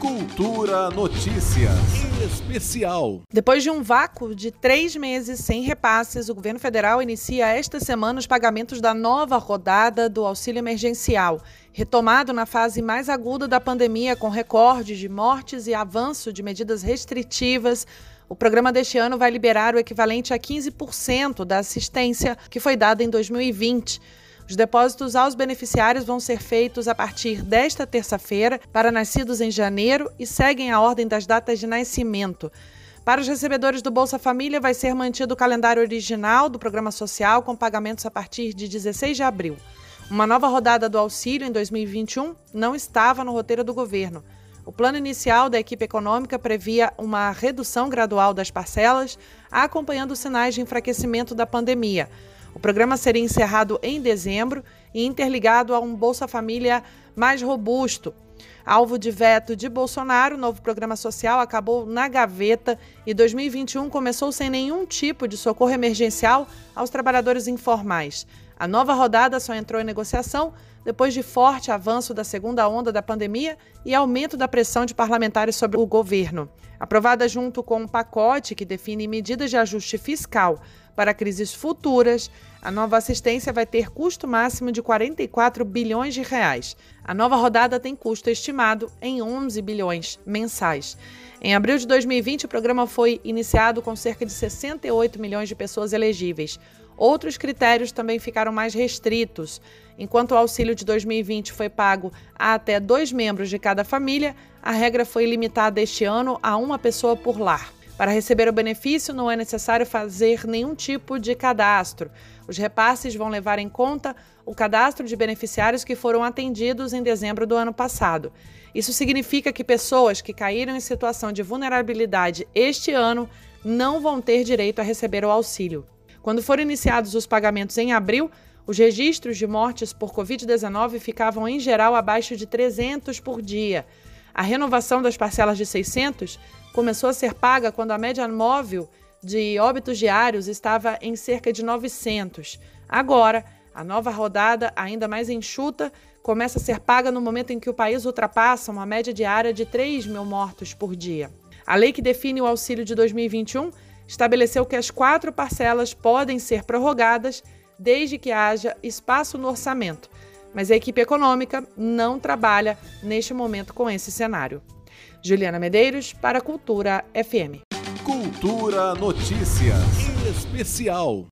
Cultura Notícias Especial. Depois de um vácuo de três meses sem repasses, o governo federal inicia esta semana os pagamentos da nova rodada do auxílio emergencial, retomado na fase mais aguda da pandemia, com recordes de mortes e avanço de medidas restritivas. O programa deste ano vai liberar o equivalente a 15% da assistência que foi dada em 2020. Os depósitos aos beneficiários vão ser feitos a partir desta terça-feira para nascidos em janeiro e seguem a ordem das datas de nascimento. Para os recebedores do Bolsa Família, vai ser mantido o calendário original do programa social, com pagamentos a partir de 16 de abril. Uma nova rodada do auxílio em 2021 não estava no roteiro do governo. O plano inicial da equipe econômica previa uma redução gradual das parcelas, acompanhando sinais de enfraquecimento da pandemia. O programa seria encerrado em dezembro e interligado a um Bolsa Família mais robusto. Alvo de veto de Bolsonaro, o novo programa social acabou na gaveta e 2021 começou sem nenhum tipo de socorro emergencial aos trabalhadores informais. A nova rodada só entrou em negociação depois de forte avanço da segunda onda da pandemia e aumento da pressão de parlamentares sobre o governo. Aprovada junto com um pacote que define medidas de ajuste fiscal para crises futuras, a nova assistência vai ter custo máximo de 44 bilhões de reais. A nova rodada tem custo estimado em 11 bilhões mensais. Em abril de 2020, o programa foi iniciado com cerca de 68 milhões de pessoas elegíveis. Outros critérios também ficaram mais restritos. Enquanto o auxílio de 2020 foi pago a até dois membros de cada família, a regra foi limitada este ano a uma pessoa por lar. Para receber o benefício, não é necessário fazer nenhum tipo de cadastro. Os repasses vão levar em conta o cadastro de beneficiários que foram atendidos em dezembro do ano passado. Isso significa que pessoas que caíram em situação de vulnerabilidade este ano não vão ter direito a receber o auxílio. Quando foram iniciados os pagamentos em abril, os registros de mortes por Covid-19 ficavam em geral abaixo de 300 por dia. A renovação das parcelas de 600 começou a ser paga quando a média móvel de óbitos diários estava em cerca de 900. Agora, a nova rodada, ainda mais enxuta, começa a ser paga no momento em que o país ultrapassa uma média diária de 3 mil mortos por dia. A lei que define o auxílio de 2021 estabeleceu que as quatro parcelas podem ser prorrogadas desde que haja espaço no orçamento, mas a equipe econômica não trabalha neste momento com esse cenário. Juliana Medeiros, para Cultura FM. Cultura Notícias Especial.